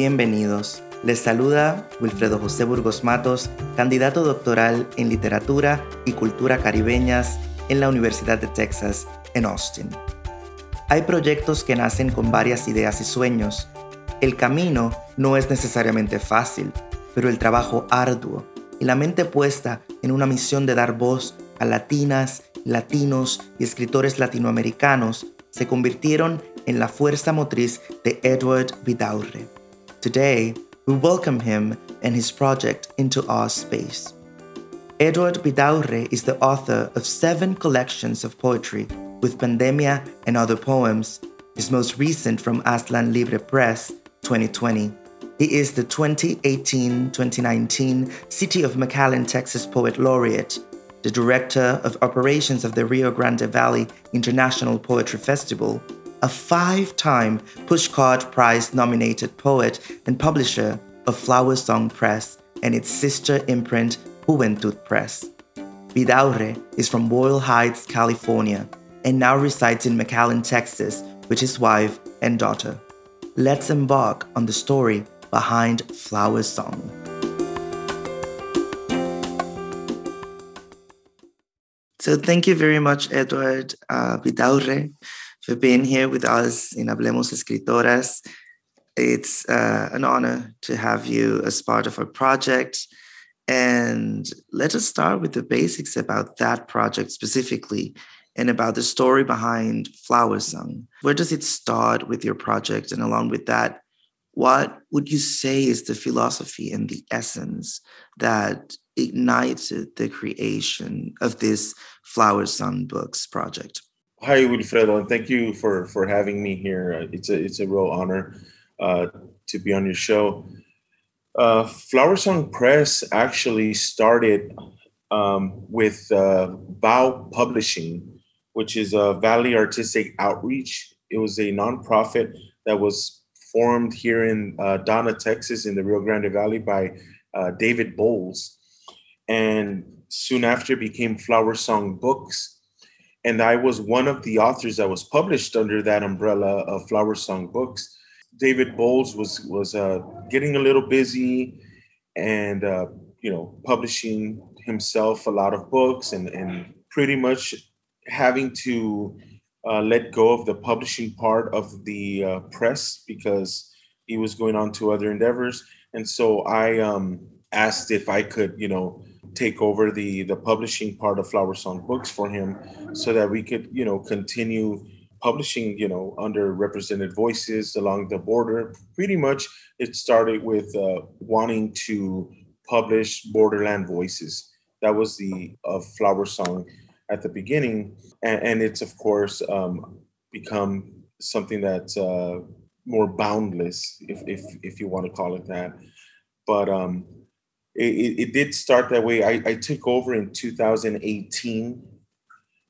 Bienvenidos. Les saluda Wilfredo José Burgos Matos, candidato doctoral en literatura y cultura caribeñas en la Universidad de Texas en Austin. Hay proyectos que nacen con varias ideas y sueños. El camino no es necesariamente fácil, pero el trabajo arduo y la mente puesta en una misión de dar voz a latinas, latinos y escritores latinoamericanos se convirtieron en la fuerza motriz de Edward Vidaurre. Today, we welcome him and his project into our space. Edward Vidaurre is the author of seven collections of poetry with Pandemia and other poems, his most recent from Aslan Libre Press 2020. He is the 2018 2019 City of McAllen, Texas Poet Laureate, the Director of Operations of the Rio Grande Valley International Poetry Festival, a five time Pushcart Prize nominated poet and publisher of Flower Song Press and its sister imprint Juventud Press. Vidaurre is from Boyle Heights, California, and now resides in McAllen, Texas, with his wife and daughter. Let's embark on the story behind Flower Song. So, thank you very much, Edward uh, Vidaurre, for being here with us in Hablemos Escritoras. It's uh, an honor to have you as part of our project. And let us start with the basics about that project specifically and about the story behind Flower Song. Where does it start with your project? And along with that, what would you say is the philosophy and the essence that ignited the creation of this Flower Song Books project? Hi, Wilfredo, and thank you for for having me here. It's a it's a real honor uh, to be on your show. Uh, Flower Song Press actually started um, with uh, VAO Publishing, which is a Valley Artistic Outreach. It was a nonprofit that was formed here in uh, Donna, Texas, in the Rio Grande Valley by uh, David Bowles, and soon after became Flower Song Books and I was one of the authors that was published under that umbrella of Flower Song Books. David Bowles was was uh, getting a little busy, and uh, you know, publishing himself a lot of books, and and pretty much having to uh, let go of the publishing part of the uh, press because he was going on to other endeavors. And so I um, asked if I could, you know, take over the the publishing part of Flower Song Books for him, so that we could you know continue publishing you know underrepresented voices along the border. Pretty much, it started with uh, wanting to publish borderland voices. That was the of Flower Song at the beginning, and, and it's of course um, become something that's uh, more boundless, if if if you want to call it that. But um, it, it did start that way. I, I, took over in 2018.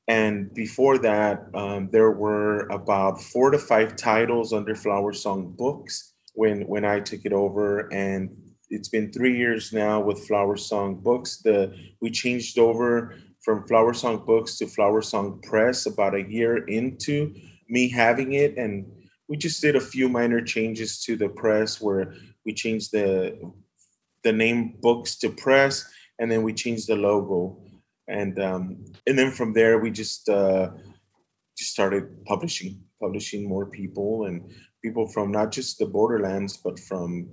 And before that, um, there were about four to five titles under Flower Song Books when, when I took it over. And it's been three years now with Flower Song Books. The We changed over from Flower Song Books to Flower Song Press about a year into me having it. And we just did a few minor changes to the press where we changed the the name books to press and then we changed the logo. And um, and then from there we just uh, just started publishing publishing more people and people from not just the borderlands but from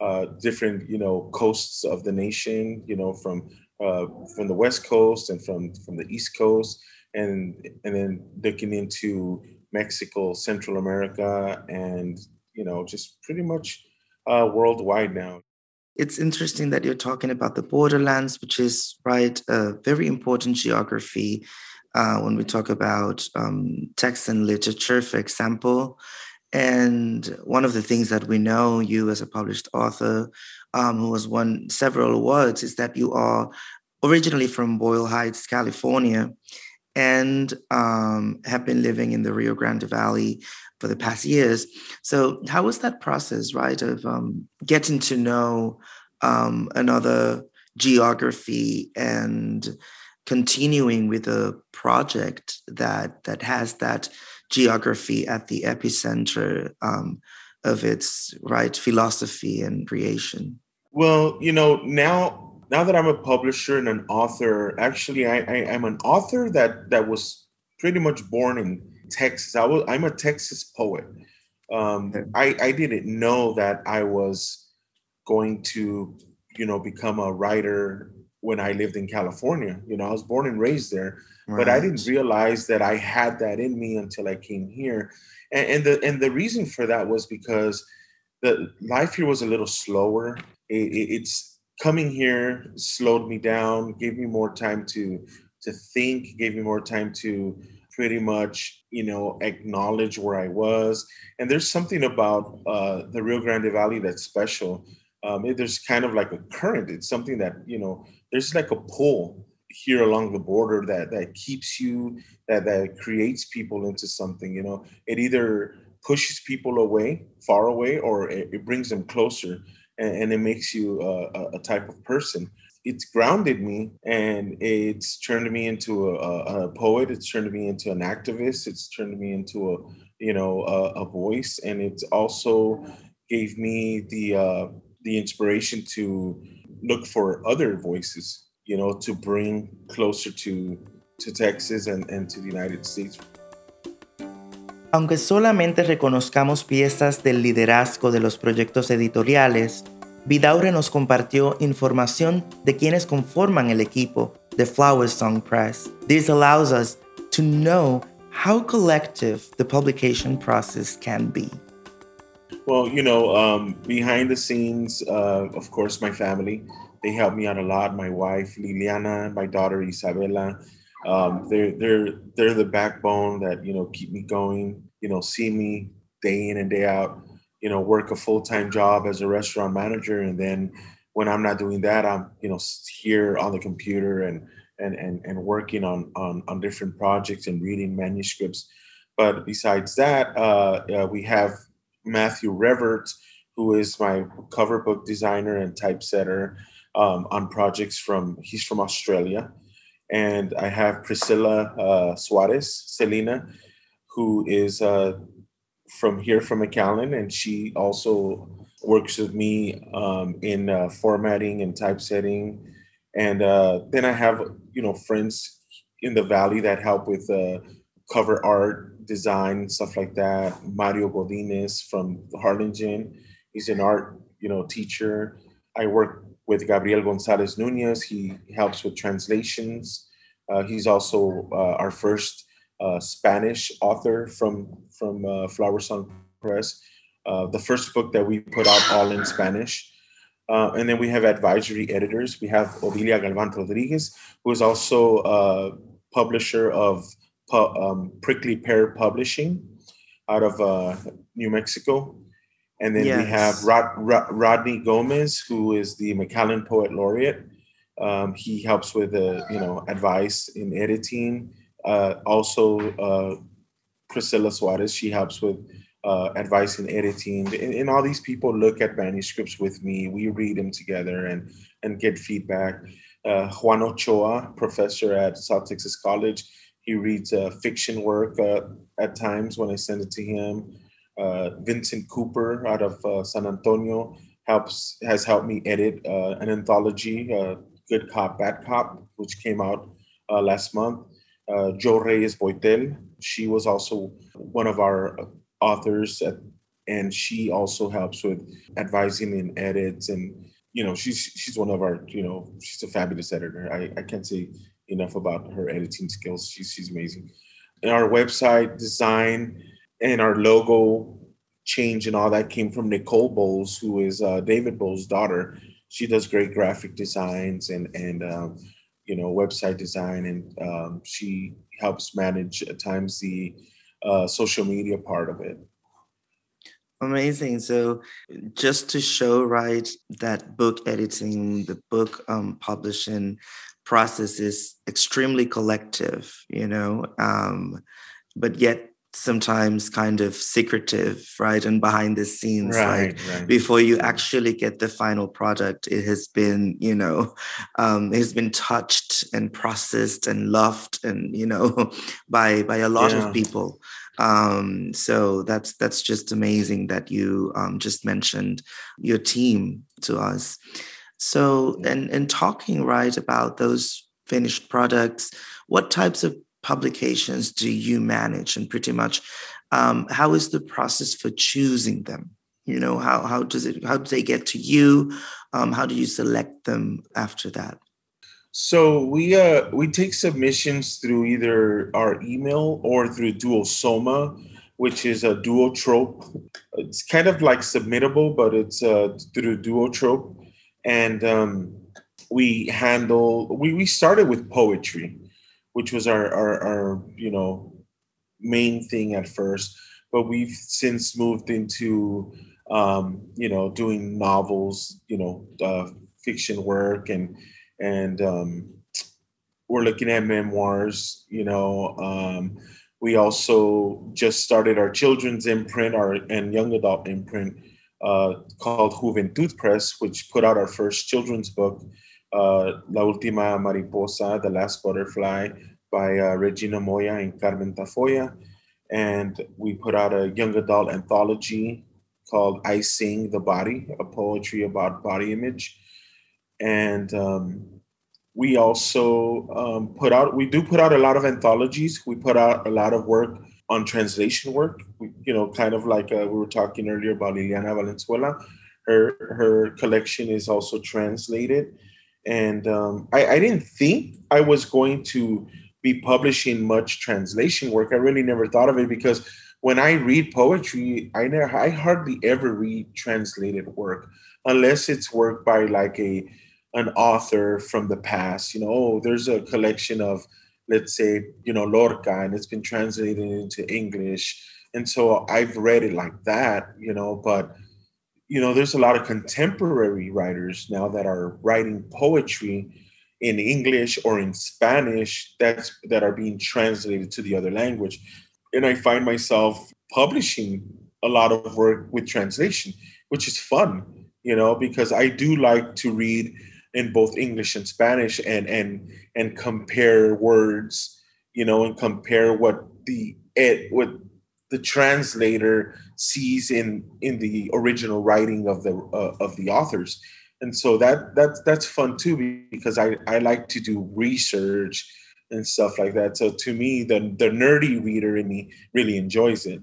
uh, different you know coasts of the nation you know from uh, from the west coast and from from the east coast. And and then looking into mexico central america and you know just pretty much uh, worldwide now it's interesting that you're talking about the borderlands, which is right a very important geography uh, when we talk about um, text and literature, for example. And one of the things that we know you as a published author um, who has won several awards is that you are originally from Boyle Heights, California, and um, have been living in the Rio Grande Valley for the past years. So, how was that process, right, of um, getting to know um, another geography and continuing with a project that that has that geography at the epicenter um, of its right philosophy and creation? Well, you know, now now that I'm a publisher and an author, actually I, I am an author that that was pretty much born in Texas. I was I'm a Texas poet. Um, I, I didn't know that I was going to, you know, become a writer when I lived in California. You know, I was born and raised there, right. but I didn't realize that I had that in me until I came here. And, and the and the reason for that was because the life here was a little slower. It, it, it's coming here slowed me down, gave me more time to to think, gave me more time to pretty much you know acknowledge where I was. And there's something about uh, the Rio Grande Valley that's special. Um, it, there's kind of like a current. It's something that you know. There's like a pull here along the border that that keeps you that that creates people into something. You know, it either pushes people away, far away, or it, it brings them closer, and, and it makes you a, a type of person. It's grounded me and it's turned me into a, a, poet. It's turned me into an activist. It's turned me into a you know a, a voice. And it's also gave me the uh, the inspiration to look for other voices you know to bring closer to to texas and, and to the united states Aunque solamente reconozcamos piezas del liderazgo de los proyectos editoriales, Vidaure nos compartió información de quienes conforman el equipo de Flower Song Press. This allows us to know how collective the publication process can be. Well, you know, um, behind the scenes, uh, of course, my family, they help me out a lot. My wife, Liliana, my daughter, Isabella, um, they're, they're, they're the backbone that, you know, keep me going, you know, see me day in and day out you know work a full-time job as a restaurant manager. And then when i'm not doing that i'm you know here on the computer and and and, and working on, on on different projects and reading manuscripts. But besides that uh, uh, we have matthew revert who is my cover book designer and typesetter um, on projects from he's from australia and i have priscilla uh, suarez Celina who is uh, from here from McAllen, and she also works with me um, in uh, formatting and typesetting. And uh, then I have you know friends in the valley that help with uh, cover art, design, stuff like that. Mario Godinez from Harlingen, he's an art you know teacher. I work with Gabriel Gonzalez Nunez. He helps with translations. Uh, he's also uh, our first uh, Spanish author from from uh, Flower Song Press. Uh, the first book that we put out all in Spanish. Uh, and then we have advisory editors. We have Odilia Galvan Rodriguez, who is also a publisher of um, Prickly Pear Publishing out of uh, New Mexico. And then yes. we have Rod, Rod, Rodney Gomez, who is the McAllen Poet Laureate. Um, he helps with the you know advice in editing uh, also, uh, Priscilla Suarez, she helps with uh, advice in editing. And, and, all these people look at manuscripts with me. We read them together and, and get feedback. Uh, Juan Ochoa, professor at South Texas College, he reads uh, fiction work uh, at times when I send it to him. Uh, Vincent Cooper out of uh, San Antonio helps has helped me edit uh, an anthology, Good Cop, Bad Cop, which came out last month uh, Jo Reyes Boitel. She was also one of our authors, at, and she also helps with advising and edits. And you know, she's she's one of our you know she's a fabulous editor. I, I can't say enough about her editing skills. She's she's amazing. And our website design and our logo change and all that came from Nicole Bowles, who is uh, David Bowles' daughter. She does great graphic designs and and um, you know website design and um, she helps manage at times the uh, social media part of it amazing so just to show right that book editing the book um, publishing process is extremely collective you know um, but yet sometimes kind of secretive, right? And behind the scenes, right, like right. before you actually get the final product, it has been, you know, um, it has been touched and processed and loved and, you know, by by a lot yeah. of people. Um, so that's that's just amazing that you um, just mentioned your team to us. So, and and talking right about those finished products, what types of publications do you manage, and pretty much um, how is the process for choosing them? You know, how how does it how do they get to you? Um, how do you select them after that? So we uh we take submissions through either our email or through Duosuma, which is a duotrope. It's kind of like submittable, but it's uh through duotrope. And um, we handle we, we started with poetry, which was our, our our you know main thing at first, but we've since moved into um, you know doing novels, you know, uh, fiction work and and um, we're looking at memoirs. You know, um, we also just started our children's imprint, our and young adult imprint uh, called Juventud Press, which put out our first children's book, uh, La Última Mariposa, The Last Butterfly, by uh, Regina Moya and Carmen Tafolla. And we put out a young adult anthology called I Sing the Body, a poetry about body image. And um, we also um, put out we do put out a lot of anthologies. We put out a lot of work on translation work. We, you know kind of like uh, we were talking earlier about liliana valenzuela. Her her collection is also translated and um, I, I didn't think i was going to be publishing much translation work i really never thought of it because when i read poetry i never i hardly ever read translated work unless it's work by like a an author from the past. You know, oh, there's a collection of, let's say, you know, Lorca, and it's been translated into English. And so I've read it like that, you know, but you know, there's a lot of contemporary writers now that are writing poetry in English or in Spanish that's that are being translated to the other language. And I find myself publishing a lot of work with translation, which is fun, you know, because I do like to read in both English and Spanish and and and compare words, you know, and compare what the it what the translator sees in in the original writing of the uh, of the authors. And so that that's that's fun too because i i like to do research and stuff like that. So to me the the nerdy reader in me really enjoys it.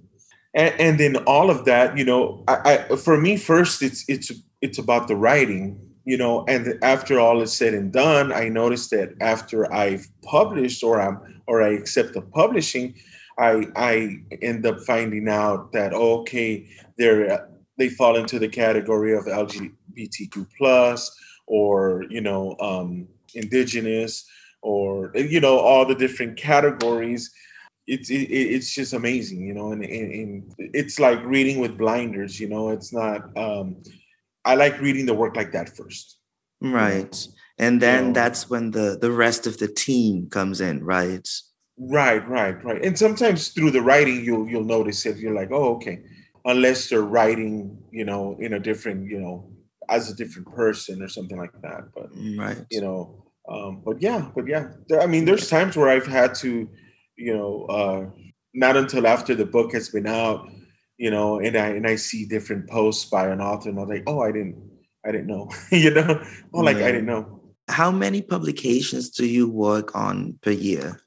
And, and in all of that you know I, I for me first it's it's it's about the writing you know and after all is said and done i noticed that after i've published or i'm or i accept the publishing i i end up finding out that okay they're they fall into the category of lgbtq plus or you know um, indigenous or you know all the different categories it's it, it's just amazing you know and, and, and, it's like reading with blinders you know it's not um I like reading the work like that first. Right. And then that's when the the rest of the team comes in, right? Right, right, right. And sometimes through the writing you'll you'll notice it. You're like, oh, okay. Unless they're writing, you know, in a different, you know, as a different person or something like that. But right, you know, um, but yeah, but yeah. I mean, there's times where I've had to, you know, uh, not until after the book has been out, you know, and I and I see different posts by an author, and I'm like, oh, I didn't, I didn't know, you know, oh, like yeah. I didn't know. How many publications do you work on per year?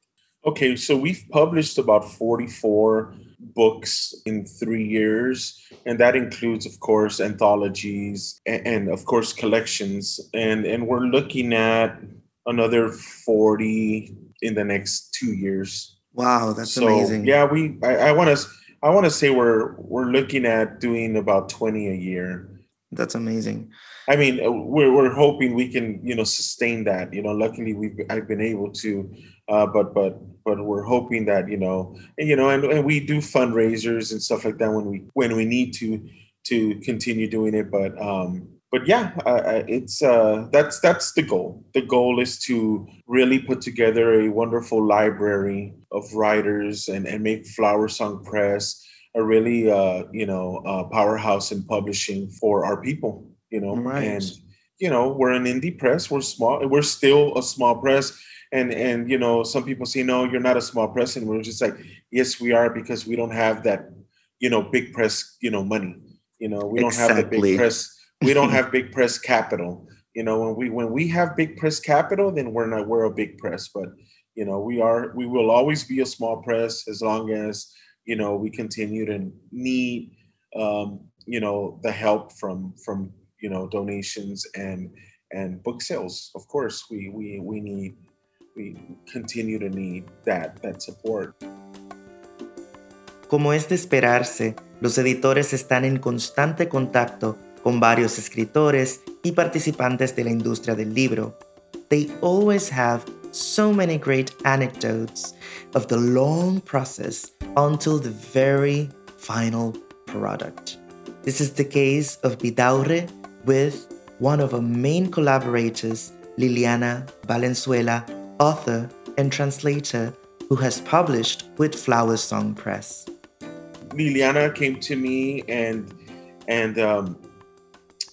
Okay, so we've published about 44 books in three years, and that includes, of course, anthologies and, and of course collections, and and we're looking at another 40 in the next two years. Wow, that's so, amazing. Yeah, we I, I want to I want to say we're we're looking at doing about 20 a year. That's amazing. I mean, uh, we're we're hoping we can, you know, sustain that. You know, luckily we've I've been able to, uh, but but but we're hoping that you know, and, you know, and, and we do fundraisers and stuff like that when we when we need to to continue doing it. But um, but yeah, uh, it's uh, that's that's the goal. The goal is to really put together a wonderful library of writers and and make Flower Song Press a really uh, you know uh, powerhouse in publishing for our people. You know, right. and you know we're an indie press. We're small. We're still a small press, and and you know some people say no you're not a small press and we're just like yes we are because we don't have that you know big press you know money. You know we don't exactly. have the big press we don't have big press capital. You know when we when we have big press capital then we're not we're a big press. But you know we are we will always be a small press as long as you know we continue to need um, you know the help from from you know donations and and book sales. Of course we we we need we continue to need that that support Como es de esperarse, los editores están en constante contacto con varios escritores y participantes de la industria del libro. They always have so many great anecdotes of the long process until the very final product. This is the case of Vidaurre with one of our main collaborators, Liliana Valenzuela, author and translator, who has published with Flower Song Press. Liliana came to me and and um,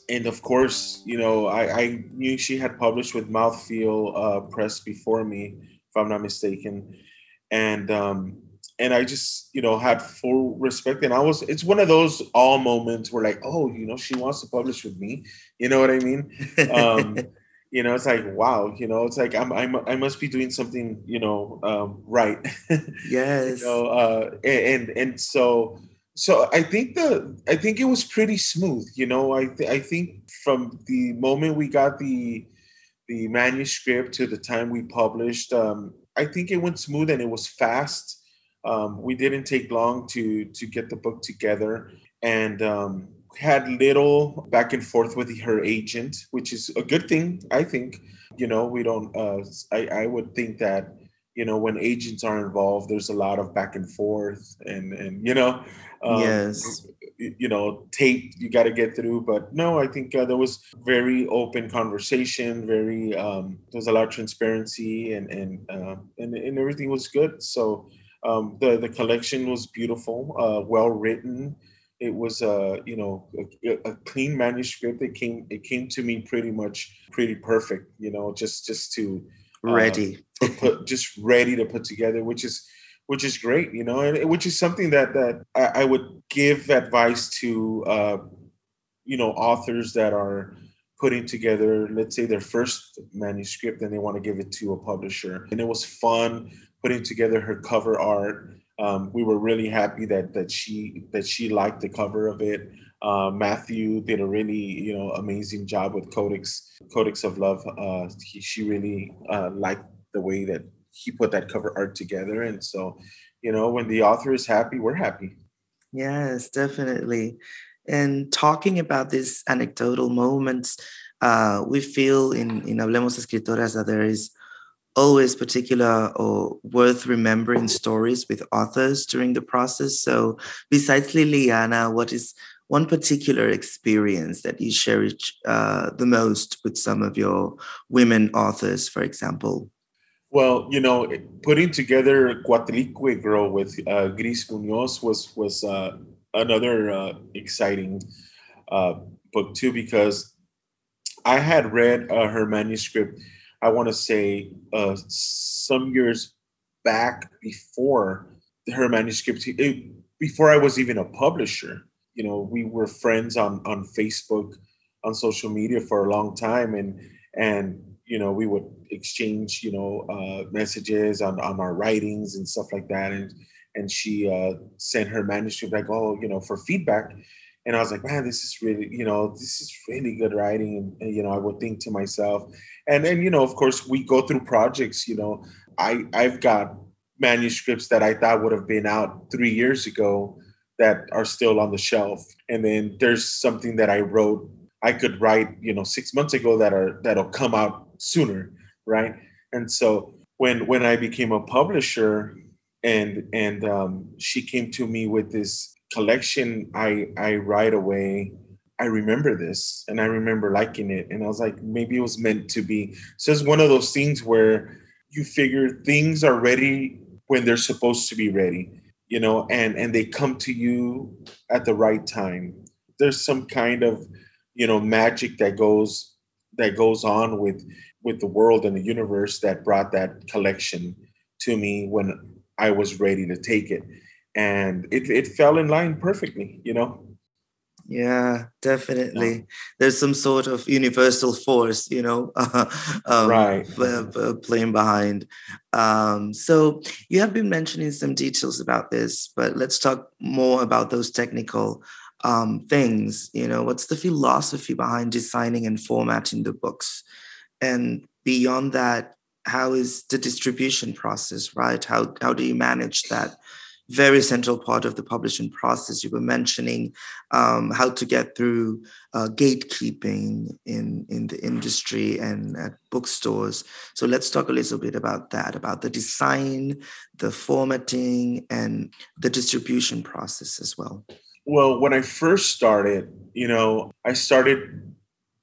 and of course, you know, I, I knew she had published with Mouthfeel uh, Press before me, if I'm not mistaken, and um, and I just you know had full respect. And I was it's one of those all moments where like, oh, you know, she wants to publish with me. You know what I mean? Um, you know, it's like wow. You know, it's like I'm, I'm I must be doing something you know um, right. Yes. you know, uh, and, and and so so I think the I think it was pretty smooth. You know, I th- I think from the moment we got the the manuscript to the time we published, um, I think it went smooth and it was fast. Um, we didn't take long to to get the book together and um, had little back and forth with her agent, which is a good thing. I think. You know, we don't. Uh, I I would think that you know when agents are involved there's a lot of back and forth and and you know um, yes you know tape you got to get through but no i think uh, there was very open conversation very um there was a lot of transparency and and uh, and, and everything was good so um the the collection was beautiful uh well written it was a you know a, a, clean manuscript. It came it came to me pretty much pretty perfect you know just just to ready. uh, put, just ready to put together which is which is great you know and which is something that that i, I would give advice to uh, you know authors that are putting together let's say their first manuscript and they want to give it to a publisher. And it was fun putting together her cover art um, we were really happy that that she that she liked the cover of it uh, Matthew did a really, you know, amazing job with Codex, Codex of Love. Uh, he, she really uh, liked the way that he put that cover art together, and so, you know, when the author is happy, we're happy. Yes, definitely. And talking about these anecdotal moments, uh, we feel in in Hablemos Escritoras that there is always particular or worth remembering stories with authors during the process. So, besides Liliana, what is one particular experience that you cherish uh, the most with some of your women authors, for example? Well, you know, putting together Coatlicue Girl with uh, Gris Munoz was was uh, another uh, exciting uh, book too because I had read uh, her manuscript. I want to say uh, some years back before her manuscript, it, before I was even a publisher you know we were friends on on Facebook, on social media for a long time, and and you know we would exchange you know uh, messages on on our writings and stuff like that, and and she uh, sent her manuscript like oh you know for feedback. And I was like, man, this is really, you know, this is really good writing. And, you know, I would think to myself, and then, you know, of course, we go through projects. You know, I I've got manuscripts that I thought would have been out three years ago that are still on the shelf and then there's something that i wrote i could write you know six months ago that are that'll come out sooner right and so when when i became a publisher and and um, she came to me with this collection i i right away i remember this and i remember liking it. And i was like maybe it was meant to be. So it's one of those things where you figure things are ready when they're supposed to be ready you know and and they come to you at the right time. There's some kind of you know magic that goes that goes on with with the world and the universe that brought that collection to me when I was ready to take it. And it, it fell in line perfectly, you know? Yeah, definitely. Yeah. There's some sort of universal force, you know, um, right, playing behind. Um, so you have been mentioning some details about this, but let's talk more about those technical um, things. You know, what's the philosophy behind designing and formatting the books, and beyond that, how is the distribution process? Right? How how do you manage that? Very central part of the publishing process. You were mentioning um, how to get through uh, gatekeeping in, in the industry and at bookstores. So let's talk a little bit about that, about the design, the formatting, and the distribution process as well. Well, when I first started, you know, I started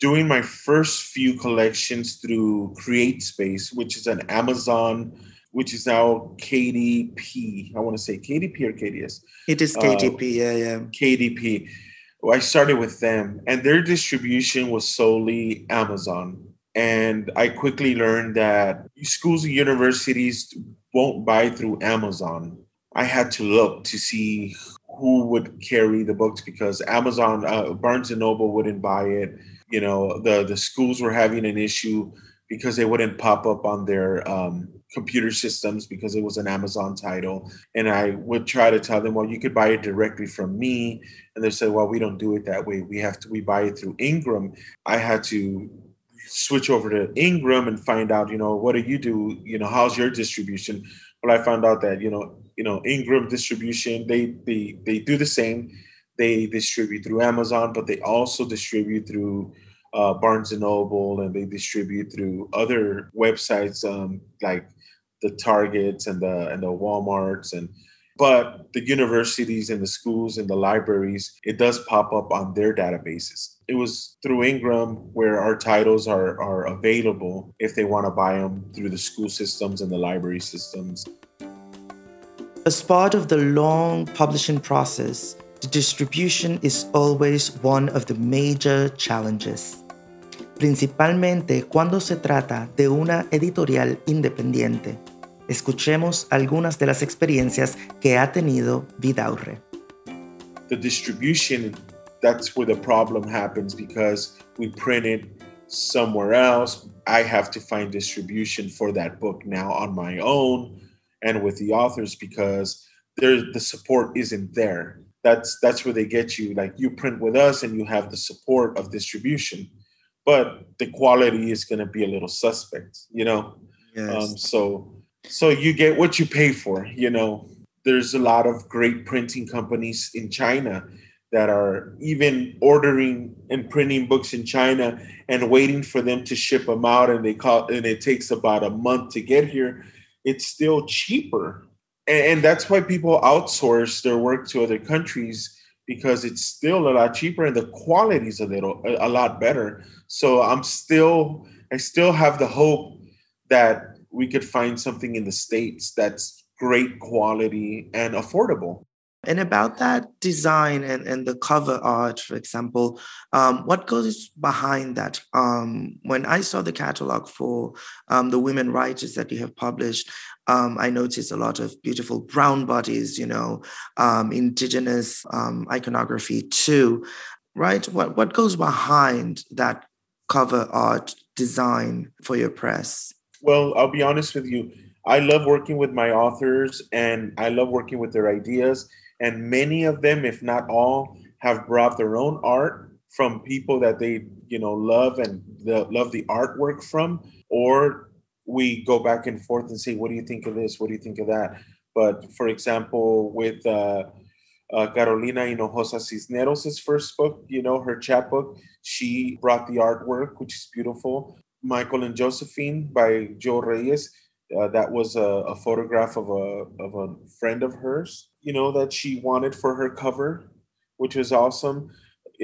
doing my first few collections through CreateSpace, which is an Amazon which is now KDP. I want to say KDP or KDS. It is KDP, uh, yeah, yeah. KDP. Well, I started with them, and their distribution was solely Amazon. And I quickly learned that schools and universities won't buy through Amazon. I had to look to see who would carry the books because Amazon, uh, Barnes and Noble wouldn't buy it. You know, the the schools were having an issue because they wouldn't pop up on their um, computer systems because it was an Amazon title. And I would try to tell them, well, you could buy it directly from me. And they said, well, we don't do it that way. We have to, we buy it through Ingram. I had to switch over to Ingram and find out, you know, what do you do? You know, how's your distribution? Well, I found out that, you know, you know, Ingram distribution, they they they do the same. They distribute through Amazon, but they also distribute through uh, Barnes and Noble, and they distribute through other websites um, like the Targets and the and the WalMarts and but the universities and the schools and the libraries, it does pop up on their databases. It was through Ingram where our titles are, are available if they want to buy them through the school systems and the library systems. As part of the long publishing process, the distribution is always one of the major challenges. Principalmente cuando se trata de una editorial independiente. Escuchemos algunas de las experiencias que ha tenido Vidaurre. The distribution, that's where the problem happens because we print it somewhere else. I have to find distribution for that book now on my own and with the authors because the support isn't there. That's that's where they get you. Like you print with us and you have the support of distribution, but the quality is going to be a little suspect, you know. Yes. Um, so so you get what you pay for. You know, there's a lot of great printing companies in China that are even ordering and printing books in China and waiting for them to ship them out and they call and it takes about a month to get here it's still cheaper and, and that's why people outsource their work to other countries because it's still a lot cheaper and the quality is a little a, a lot better so i'm still i still have the hope that we could find something in the States that's great quality and affordable. And about that design and, and the cover art, for example, um, what goes behind that? Um, when I saw the catalog for um, the women writers that you have published, um, I noticed a lot of beautiful brown bodies, you know, um, indigenous um, iconography too, right? What, what goes behind that cover art design for your press? Well, I'll be honest with you. I love working with my authors and I love working with their ideas. And many of them, if not all, have brought their own art from people that they, you know, love and the, love the artwork from. Or we go back and forth and say, what do you think of this? What do you think of that? But for example, with uh, uh, Carolina Hinojosa Cisneros' first book, you know, her chapbook, she brought the artwork, which is beautiful. Michael and Josephine by Jo Reyes. Uh, that was a, a, photograph of a of a friend of hers, you know, that she wanted for her cover, which was awesome.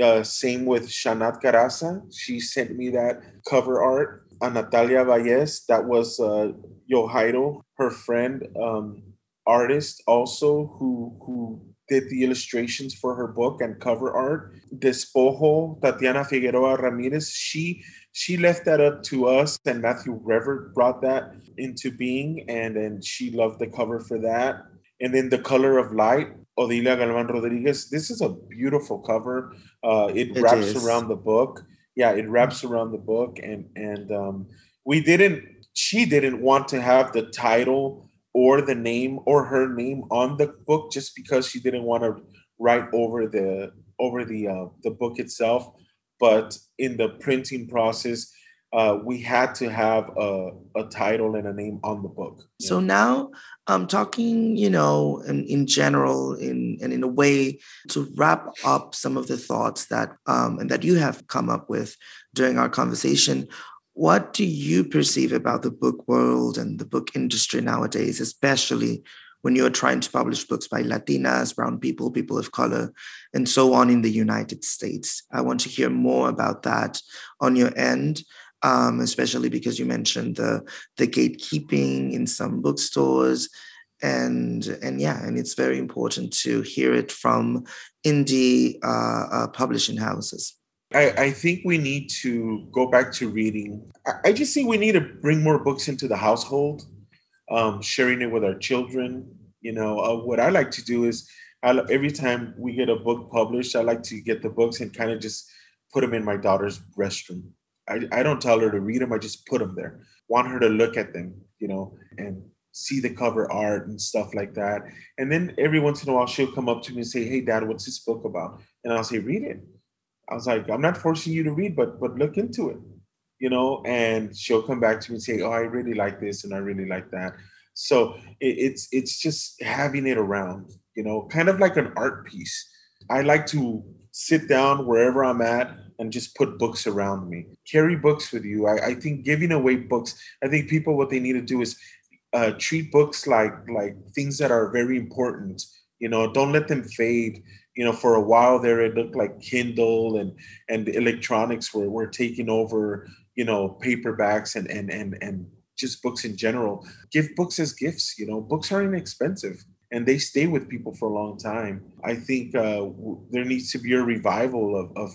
Uh, same with Xánath Caraza. She sent me that cover art. Uh, Natalia Valles, that was uh, Yohairo, her friend, um, artist also, who who did the illustrations for her book and cover art. Despojo, Tatiana Figueroa Ramirez, she she left that up to us and Matthew Revert brought that into being and then she loved the cover for that. And then the color of light, Odilia Galvan Rodriguez. This is a beautiful cover. Uh, it, it wraps is. around the book. Yeah, it wraps around the book and and um, we didn't she didn't want to have the title or the name or her name on the book just because she didn't want to write over the over the uh, the book itself. But in the printing process uh, we had to have a, a title and a name on the book. So now i'm talking you know in, in general in and in a way to wrap up some of the thoughts that um, and that you have come up with during our conversation what do you perceive about the book world and the book industry nowadays, especially when you're trying to publish books by Latinas, brown people, people of color, and so on in the United States? I want to hear more about that on your end. Um, especially because you mentioned the the gatekeeping in some bookstores and and yeah and it's very important to hear it from indie uh, uh, publishing houses I, I, think we need to go back to reading. I, I, just think we need to bring more books into the household, um, sharing it with our children. You know, uh, what I like to do is I, every time we get a book published, I like to get the books and kind of just put them in my daughter's restroom. I, I don't tell her to read them, I just put them there. Want her to look at them, you know, and see the cover art and stuff like that. And then every once in a while, she'll come up to me and say, Hey, dad, what's this book about? And I'll say, Read it I was like, I'm not forcing you to read, but but look into it, you know. And she'll come back to me and say, Oh, I really like this and I really like that. So it, it's it's just having it around, you know, kind of like an art piece. I like to sit down wherever I'm at and just put books around me. Carry books with you. I, I think giving away books. I think people what they need to do is uh, treat books like like things that are very important. You know, don't let them fade you know, for a while there, it looked like Kindle and and electronics were were taking over, you know, paperbacks and and and and just books in general. Give books as gifts. You know, books are inexpensive and they stay with people for a long time. I think uh, w- there needs to be a revival of of,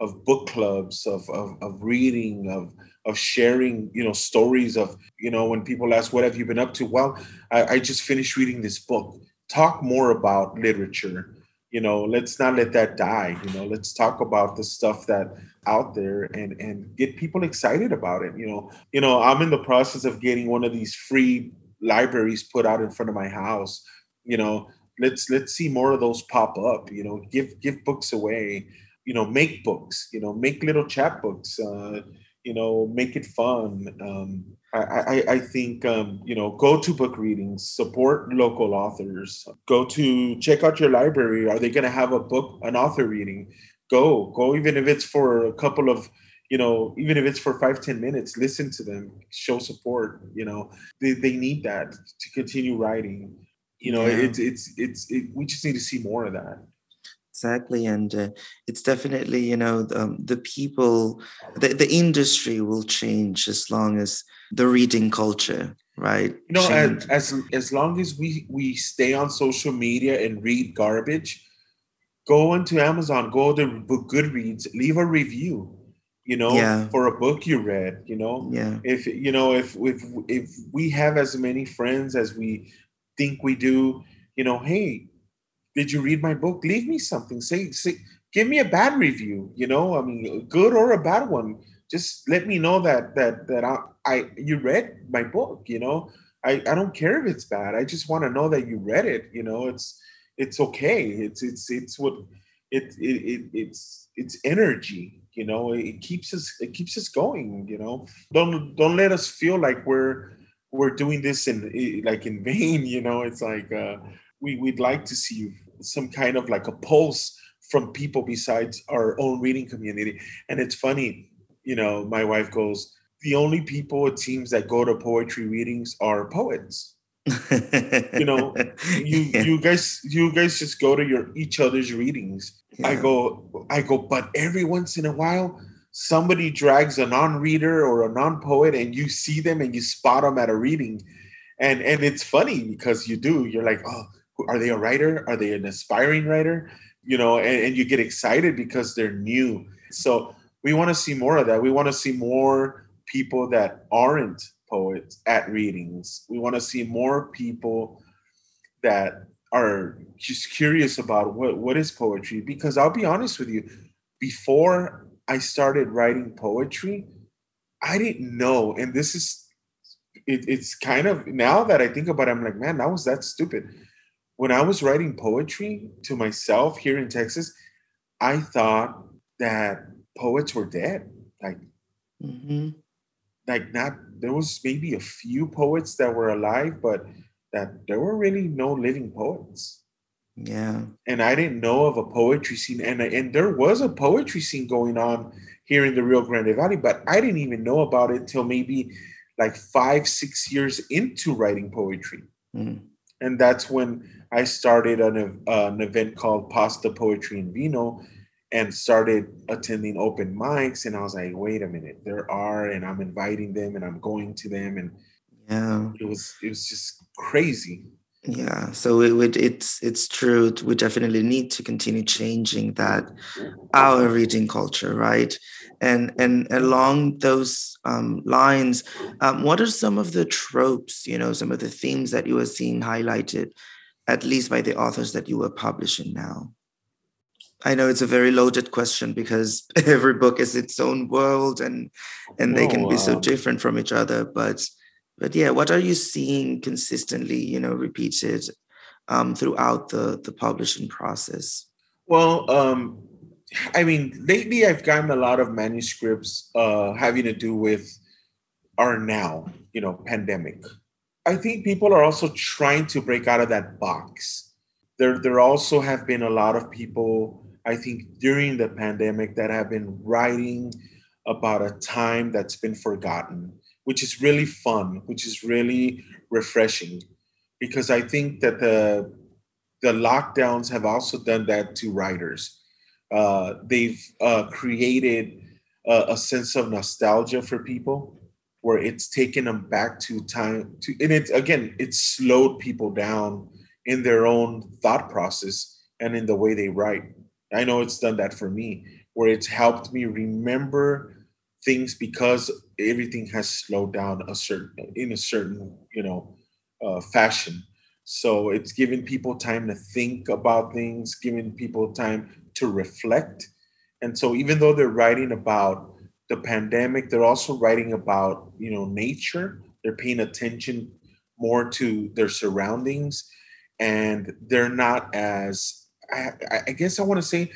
of book clubs, of, of of reading, of of sharing, you know, stories of, you know, when people ask, "What have you been up to?" Well, I, I just finished reading this book. Talk more about literature you know let's not let that die you know let's talk about the stuff that out there and and get people excited about it you know. You know i'm in the process of getting one of these free libraries put out in front of my house you know. Let's let's see more of those pop up you know. Give give books away you know make books you know make little chapbooks uh you know make it fun um I, I, think um, you know go to book readings, support local authors. Go to check out your library. Are they going to have a book, an author reading? Go go even if it's for a couple of you know even if it's for five ten minutes. Listen to them, show support. You know they, they need that to continue writing. You know yeah. it's it's it's it, we just need to see more of that exactly and uh, it's definitely you know the, um, the people the, the industry will change as long as the reading culture right you know as, as as long as we we stay on social media and read garbage go into amazon go to goodreads leave a review you know yeah. for a book you read you know. Yeah. If you know if if if we have as many friends as we think we do you know hey did you read my book? Leave me something. Say say give me a bad review you know i mean good or a bad one. Just let me know that that that I, I you read my book you know? I, I don't care if it's bad. I just want to know that you read it you know? It's it's okay. It's it's it's what it, it, it it's it's energy you know? It keeps us it keeps us going you know? Don't don't let us feel like we're we're doing this in like in vain you know? It's like uh we, we'd like to see some kind of like a pulse from people besides our own reading community and it's funny you know, my wife goes, the only people it seems that go to poetry readings are poets. you know, you yeah. you guys you guys just go to your each other's readings. Yeah. I go I go, but every once in a while somebody drags a non-reader or a non-poet and you see them and you spot them at a reading and and it's funny because you do you're like oh are they a writer? Are they an aspiring writer? You know, and, and you get excited because they're new. So we want to see more of that. We want to see more people that aren't poets at readings. We want to see more people that are just curious about what, what is poetry. Because I'll be honest with you, before I started writing poetry, I didn't know. And this is, it, it's kind of, now that I think about it, I'm like, man, that was that stupid. When I was writing poetry to myself here in Texas, I thought that poets were dead. Like, mm-hmm. like not there was maybe a few poets that were alive, but that there were really no living poets. Yeah. And I didn't know of a poetry scene, and and there was a poetry scene going on here in the Rio Grande Valley, but I didn't even know about it till maybe like five, six years into writing poetry. Mm. And that's when I started an, uh, an event called Pasta Poetry and Vino, and started attending open mics. And i was like wait a minute there are and i'm inviting them and i'm going to them. And yeah. it was it was just crazy. Yeah. So it would it's it's true. We definitely need to continue changing that our reading culture right and and along those um, lines um, what are some of the tropes you know some of the themes that you are seeing highlighted at least by the authors that you are publishing now I know it's a very loaded question because every book is its own world and and they oh, can be so different from each other. But but yeah, what are you seeing consistently, you know, repeated um, throughout the the publishing process? Well, um, I mean, lately I've gotten a lot of manuscripts uh, having to do with our now, you know, pandemic. I think people are also trying to break out of that box. There, there also have been a lot of people I think, during the pandemic that have been writing about a time that's been forgotten, which is really fun, which is really refreshing, because I think that the the lockdowns have also done that to writers. Uh, they've uh, created a, a, sense of nostalgia for people, where it's taken them back to time. To and it's again, it's slowed people down in their own thought process and in the way they write. I know it's done that for me, where it's helped me remember things because everything has slowed down a certain in a certain you know uh, fashion. So it's giving people time to think about things, giving people time to reflect. And so even though they're writing about the pandemic, they're also writing about you know nature. They're paying attention more to their surroundings, and they're not as I, I guess I want to say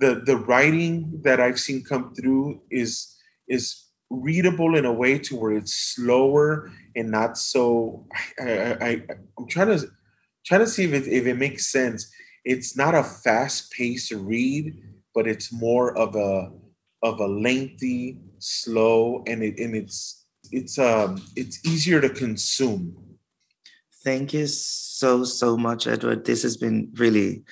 the the writing that I've seen come through is is readable in a way to where it's slower and not so. I, I, I am trying to trying to see if it, if it makes sense. It's not a fast paced read, but it's more of a of a lengthy, slow, and it and it's it's um it's easier to consume. Thank you so so much, Edward. This has been really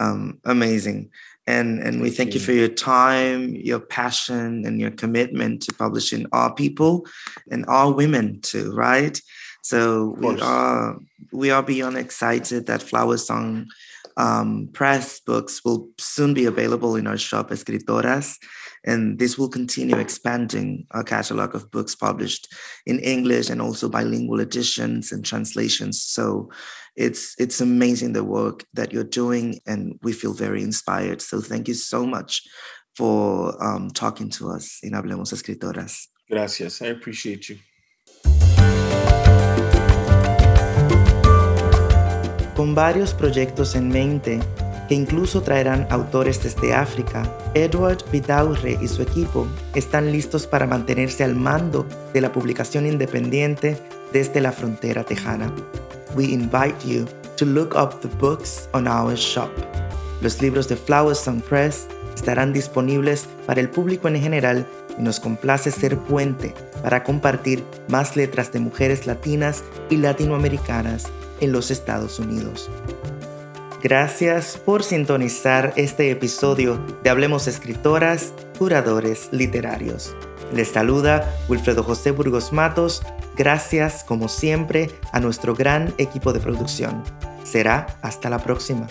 um, amazing. And, and we thank you for your time, your passion, and your commitment to publishing our people and our women too, right? So we are we are beyond excited that Flower Song um, Press books will soon be available in our shop, Escritoras, and this will continue expanding our catalog of books published in English and also bilingual editions and translations. So it's it's amazing the work that you're doing, and we feel very inspired. So thank you so much for um, talking to us in Hablemos Escritoras. Gracias. I appreciate you. Con varios proyectos en mente, que incluso traerán autores desde África, Edward Vidaurre y su equipo están listos para mantenerse al mando de la publicación independiente desde la frontera tejana. We invite you to look up the books on our shop. Los libros de Flower Song Press estarán disponibles para el público en general y nos complace ser puente para compartir más letras de mujeres latinas y latinoamericanas en los Estados Unidos. Gracias por sintonizar este episodio de Hablemos Escritoras, Curadores Literarios. Les saluda Wilfredo José Burgos Matos. Gracias, como siempre, a nuestro gran equipo de producción. Será hasta la próxima.